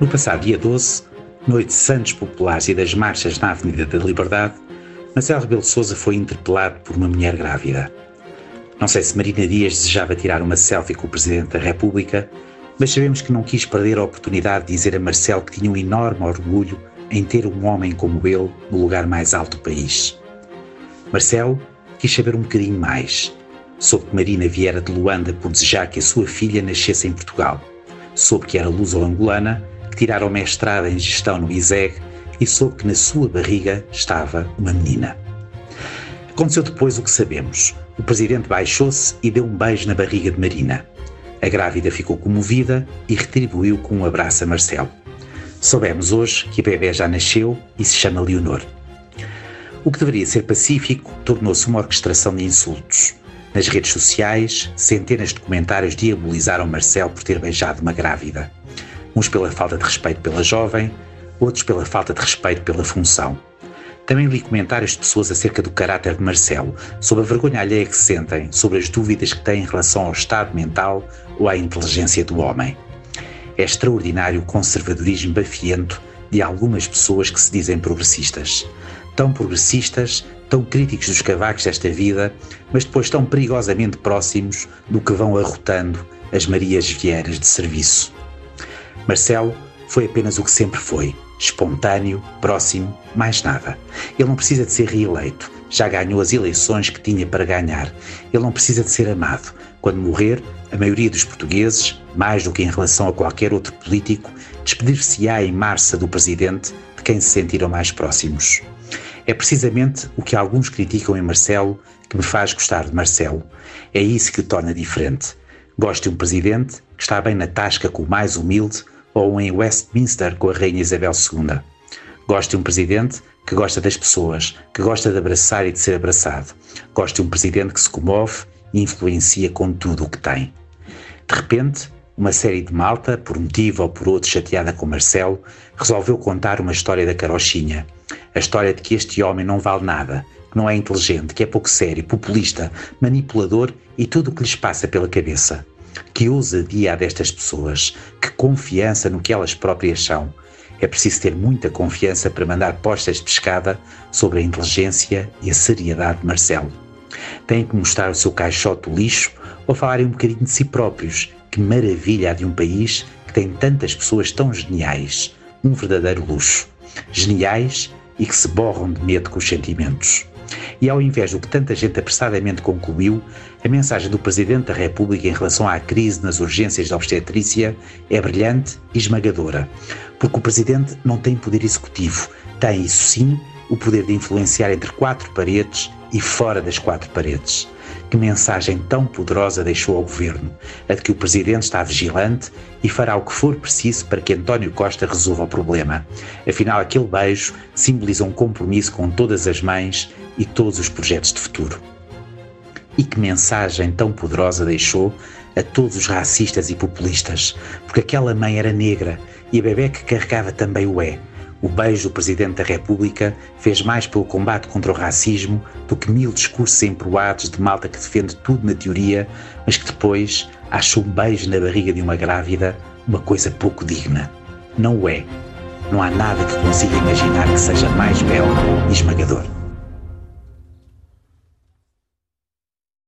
No passado dia 12, noite de Santos Populares e das marchas na Avenida da Liberdade, Marcelo Rebelo Sousa foi interpelado por uma mulher grávida. Não sei se Marina Dias desejava tirar uma selfie com o Presidente da República, mas sabemos que não quis perder a oportunidade de dizer a Marcelo que tinha um enorme orgulho em ter um homem como ele no lugar mais alto do país. Marcelo quis saber um bocadinho mais. Soube que Marina viera de Luanda por desejar que a sua filha nascesse em Portugal. Soube que era luso-angolana, que tirara o mestrado em gestão no ISEG e soube que na sua barriga estava uma menina. Aconteceu depois o que sabemos. O presidente baixou-se e deu um beijo na barriga de Marina. A grávida ficou comovida e retribuiu com um abraço a Marcelo. Soubemos hoje que a bebê já nasceu e se chama Leonor. O que deveria ser pacífico tornou-se uma orquestração de insultos. Nas redes sociais, centenas de comentários diabolizaram Marcelo por ter beijado uma grávida. Uns pela falta de respeito pela jovem, outros pela falta de respeito pela função. Também li comentários de pessoas acerca do caráter de Marcelo, sobre a vergonha alheia que sentem, sobre as dúvidas que têm em relação ao estado mental ou à inteligência do homem. É extraordinário o conservadorismo bafiento de algumas pessoas que se dizem progressistas. Tão progressistas, tão críticos dos cavacos desta vida, mas depois tão perigosamente próximos do que vão arrotando as Marias Vieiras de serviço. Marcelo foi apenas o que sempre foi, espontâneo, próximo, mais nada. Ele não precisa de ser reeleito, já ganhou as eleições que tinha para ganhar. Ele não precisa de ser amado. Quando morrer, a maioria dos portugueses, mais do que em relação a qualquer outro político, despedir-se-á em marça do presidente de quem se sentiram mais próximos. É precisamente o que alguns criticam em Marcelo que me faz gostar de Marcelo. É isso que o torna diferente. Gosto de um presidente que está bem na tasca com o mais humilde ou em Westminster com a Rainha Isabel II. Gosto de um presidente que gosta das pessoas, que gosta de abraçar e de ser abraçado. Gosto de um presidente que se comove e influencia com tudo o que tem. De repente, uma série de malta, por motivo ou por outro chateada com Marcelo, resolveu contar uma história da carochinha. A história de que este homem não vale nada, que não é inteligente, que é pouco sério, populista, manipulador e tudo o que lhes passa pela cabeça. Que ousadia destas pessoas, que confiança no que elas próprias são. É preciso ter muita confiança para mandar postas de pescada sobre a inteligência e a seriedade de Marcelo. Têm que mostrar o seu caixote do lixo ou falarem um bocadinho de si próprios. Que maravilha de um país que tem tantas pessoas tão geniais. Um verdadeiro luxo. Geniais e que se borram de medo com os sentimentos. E ao invés do que tanta gente apressadamente concluiu, a mensagem do Presidente da República em relação à crise nas urgências da obstetrícia é brilhante e esmagadora. Porque o Presidente não tem poder executivo, tem, isso sim, o poder de influenciar entre quatro paredes e fora das quatro paredes. Que mensagem tão poderosa deixou ao governo, a de que o presidente está vigilante e fará o que for preciso para que António Costa resolva o problema. Afinal, aquele beijo simboliza um compromisso com todas as mães e todos os projetos de futuro. E que mensagem tão poderosa deixou a todos os racistas e populistas, porque aquela mãe era negra e a bebê que carregava também o é o beijo do Presidente da República fez mais pelo combate contra o racismo do que mil discursos emproados de malta que defende tudo na teoria, mas que depois acha um beijo na barriga de uma grávida uma coisa pouco digna. Não o é. Não há nada que consiga imaginar que seja mais belo e esmagador.